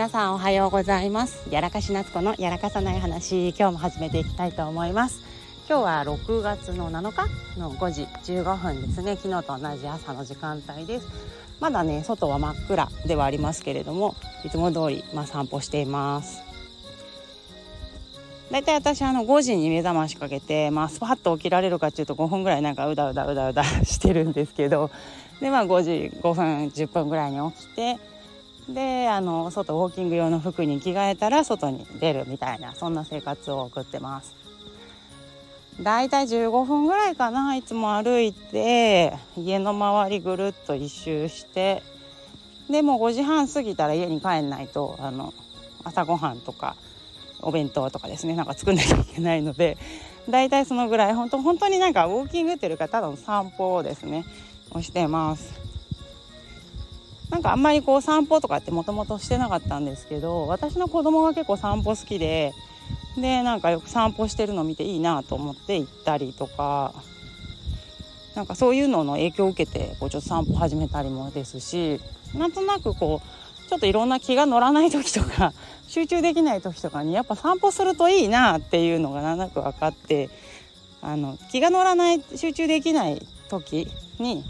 皆さんおはようございます。やらかし夏子のやらかさない話今日も始めていきたいと思います。今日は6月の7日の5時15分ですね。昨日と同じ朝の時間帯です。まだね外は真っ暗ではありますけれどもいつも通りまあ、散歩しています。だいたい私あの5時に目覚ましかけてまあスパッと起きられるかっていうと5分ぐらいなんかうだうだうだうだしてるんですけどでまあ5時5分10分ぐらいに起きてであの外ウォーキング用の服に着替えたら外に出るみたいなそんな生活を送ってます。だいたい15分ぐらいかないつも歩いて家の周りぐるっと一周してでも5時半過ぎたら家に帰んないとあの朝ごはんとかお弁当とかですねなんか作んなきゃいけないのでだいたいそのぐらい。本当本当になんかウォーキングっていうかただの散歩をですねをしてます。なんかあんまりこう散歩とかってもともとしてなかったんですけど私の子供が結構散歩好きででなんかよく散歩してるの見ていいなと思って行ったりとかなんかそういうのの影響を受けてこうちょっと散歩始めたりもですしなんとなくこうちょっといろんな気が乗らない時とか 集中できない時とかにやっぱ散歩するといいなっていうのがなんなく分かってあの気が乗らない集中できない時に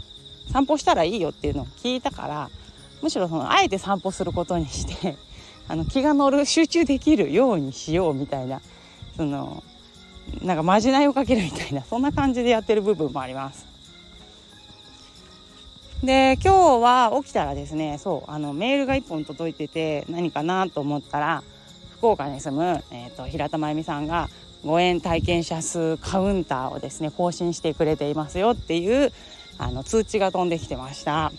散歩したらいいよっていうのを聞いたからむしろそのあえて散歩することにして あの気が乗る集中できるようにしようみたいなそのなんかまじないをかけるみたいなそんな感じでやってる部分もあります。で今日は起きたらですねそうあのメールが1本届いてて何かなと思ったら福岡に住む、えーと、平田真由美さんが誤嚥体験者数カウンターをですね更新してくれていますよっていうあの通知が飛んできてました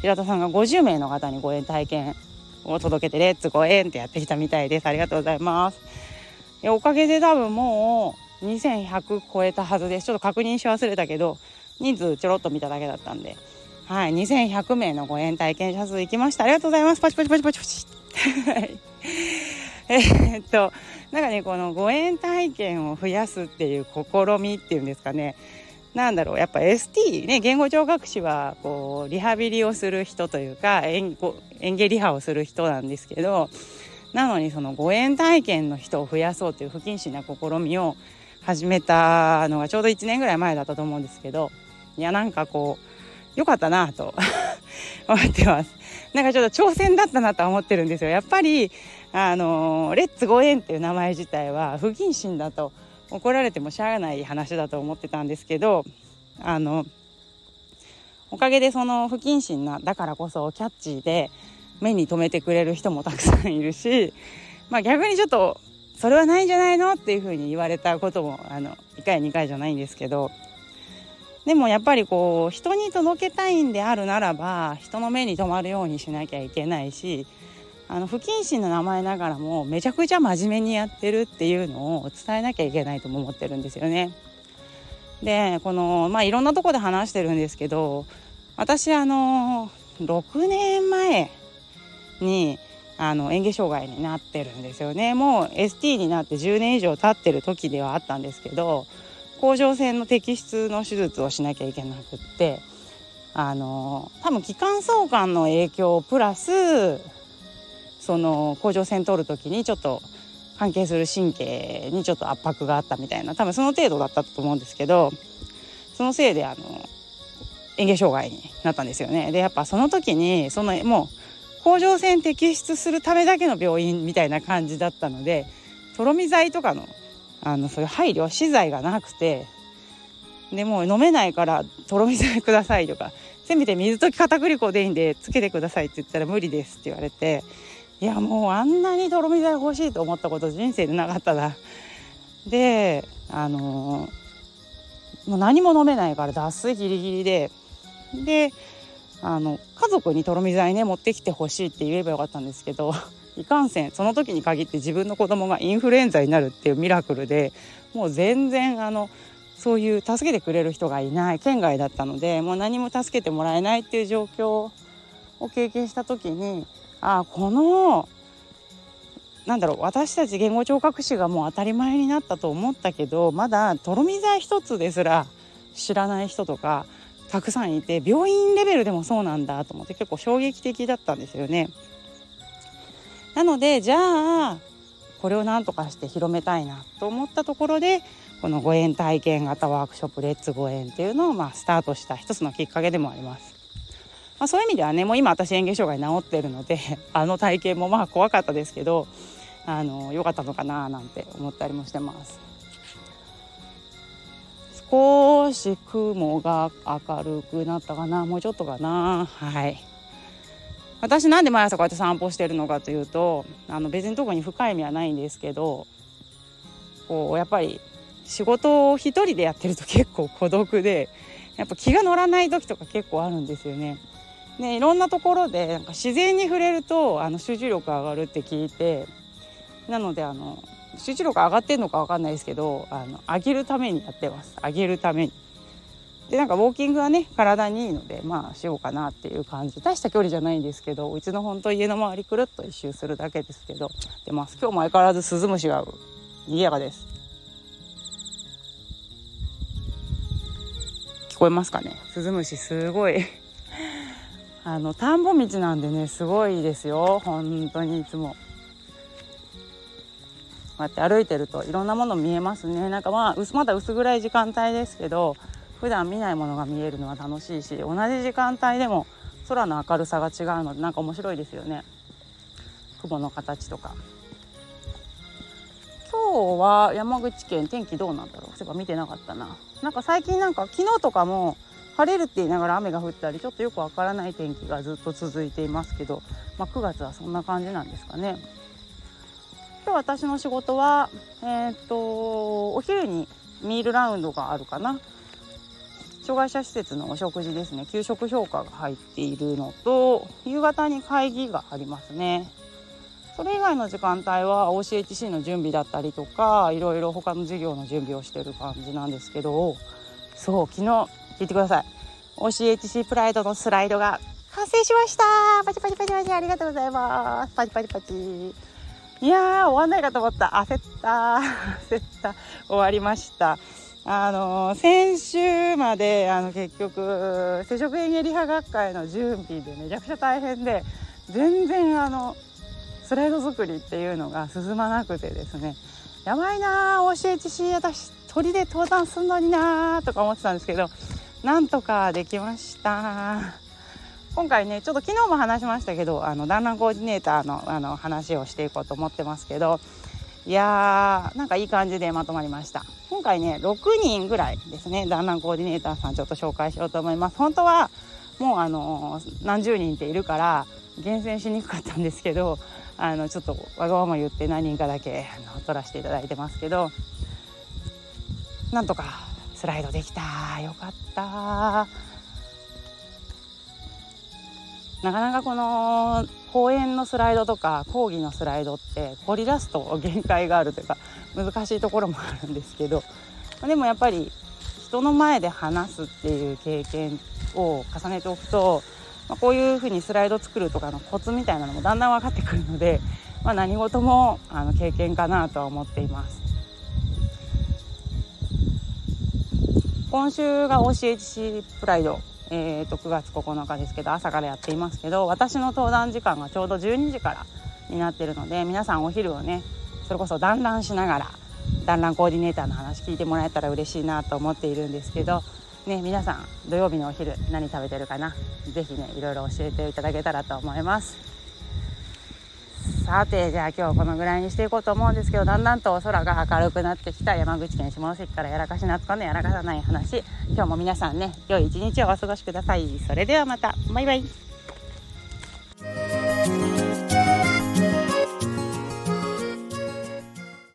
平田さんが50名の方に誤嚥体験を届けてレッツご縁ってやってきたみたいですありがとうございますおかげで多分もう2100超えたはずですちょっと確認し忘れたけど人数ちょろっと見ただけだったんで、はい、2100名のご縁体験者数行きました。ありがとうございます。パチパチパチパチパチ。え、っと、なんかね、このご縁体験を増やすっていう試みっていうんですかね。なんだろうやっぱ ST ね言語聴覚士はこうリハビリをする人というか演演芸リハをする人なんですけどなのにそのご縁体験の人を増やそうという不謹慎な試みを始めたのがちょうど1年ぐらい前だったと思うんですけどいやなんかこう良かったなと 思ってます。なんかちょっと挑戦だったなと思ってるんですよ。やっぱりあのレッツゴーエンっていう名前自体は不謹慎だと怒られてもしゃあない話だと思ってたんですけどあのおかげでその不謹慎なだからこそキャッチーで目に留めてくれる人もたくさんいるし、まあ、逆にちょっとそれはないんじゃないのっていうふうに言われたこともあの1回2回じゃないんですけどでもやっぱりこう人に届けたいんであるならば人の目に留まるようにしなきゃいけないしあの不謹慎な名前ながらもめちゃくちゃ真面目にやってるっていうのを伝えなきゃいけないとも思ってるんですよね。でこのまあいろんなとこで話してるんですけど私あの6年前にあの嚥下障害になってるんですよねもう ST になって10年以上経ってる時ではあったんですけど甲状腺の摘出の手術をしなきゃいけなくってあの多分気管相関の影響プラスその甲状腺取る時にちょっと関係する神経にちょっと圧迫があったみたいな多分その程度だったと思うんですけどそのせいであの嚥下障害になったんですよね。でやっぱその時にそのもう甲状腺摘出するためだけの病院みたいな感じだったのでとろみ剤とかのあのそういう配慮資材がなくてでもう飲めないからとろみ剤くださいとかせめて水溶き片栗粉でいいんでつけてくださいって言ったら無理ですって言われていやもうあんなにとろみ剤欲しいと思ったこと人生でなかったな。であのもう何も飲めないから脱水ギリギリでであの家族にとろみ剤ね持ってきてほしいって言えばよかったんですけどいかんせんその時に限って自分の子供がインフルエンザになるっていうミラクルでもう全然あのそういう助けてくれる人がいない県外だったのでもう何も助けてもらえないっていう状況を経験した時にあこのなんだろう私たち言語聴覚士がもう当たり前になったと思ったけどまだとろみ剤一つですら知らない人とかたくさんいて病院レベルでもそうなんだと思って結構衝撃的だったんですよね。なのでじゃあこれを何とかして広めたいなと思ったところでこのご縁体験型ワークショップレッツご縁っていうのをまあスタートした一つのきっかけでもあります。まあ、そういう意味ではねもう今私嚥下障害治ってるので あの体験もまあ怖かったですけどあの良かったのかななんて思ったりもしてます。少し雲が明るくなったかなもうちょっとかなはい私なんで毎朝こうやって散歩してるのかというとあの別に特に深い意味はないんですけどこうやっぱり仕事を一人でやってると結構孤独でやっぱ気が乗らない時とか結構あるんですよね。でいろんなところでなんか自然に触れるとあの集中力上がるって聞いてなのであの集中力上がってんのか分かんないですけどあの上げるためにやってます。上げるために。でなんかウォーキングはね体にいいのでまあしようかなっていう感じ。大した距離じゃないんですけどうちの本当家の周りくるっと一周するだけですけど出ます今日も相変わらずスズムシが賑やかです。聞こえますかね？スズムシすごい。あの田んぼ道なんでねすごいですよ。本当にいつも。こうやって歩いてるといろんなもの見えますね。なんかまあまだ薄暗い時間帯ですけど普段見ないものが見えるのは楽しいし同じ時間帯でも空の明るさが違うのでなんか面白いですよね。雲の形とか。今日は山口県天気どうなんだろう。そういえば見てなかったな。なんか最近なんか昨日とかも晴れるって言いながら雨が降ったりちょっとよくわからない天気がずっと続いていますけど、まあ、9月はそんな感じなんですかね。今日私の仕事は、えー、っとお昼にミールラウンドがあるかな。障害者施設のお食事ですね。給食評価が入っているのと夕方に会議がありますね。それ以外の時間帯は OCHC の準備だったりとかいろいろ他の授業の準備をしてる感じなんですけどそう昨日聞いてください。OCHC プライドのスライドが完成しました。パチパチパチパチありがとうございます。パチパチパチ。いやー終わんないかと思った。焦った。焦った。終わりました。あの先週まであの結局接触園芸リハ学会の準備でめちゃくちゃ大変で全然あのスライド作りっていうのが進まなくてですね。やばいなー教えてし私鳥で登壇すんのになーとか思ってたんですけどなんとかできました。今回ねちょっと昨日も話しましたけどあの団らんコーディネーターのあの話をしていこうと思ってますけどいやーなんかいい感じでまとまりました。今回ね6人ぐらいですね団らんコーディネーターさんちょっと紹介しようと思います。本当はもうあの何十人っているから厳選しにくかったんですけどあのちょっとわがまま言って何人かだけあの撮らせていただいてますけどなんとかスライドできたよかったなかなかこの公園のスライドとか講義のスライドって凝り出すと限界があるというか難しいところもあるんですけどでもやっぱり人の前で話すっていう経験を重ねておくと、ま、こういうふうにスライド作るとかのコツみたいなのもだんだん分かってくるので、まあ、何事もあの経験かなとは思っています。今週が OCHC プライドえー、と9月9日ですけど朝からやっていますけど私の登壇時間がちょうど12時からになってるので皆さんお昼をねそれこそ団らんしながら団らんコーディネーターの話聞いてもらえたら嬉しいなと思っているんですけど、ね、皆さん土曜日のお昼何食べてるかな？是非ねいろいろ教えていただけたらと思います。さてじゃあ今日このぐらいにしていこうと思うんですけどだんだんと空が明るくなってきた。山口県下関からやらかし夏子のやらかさない話。今日も皆さんね良い一日をお過ごしください。それではまた。バイバイ。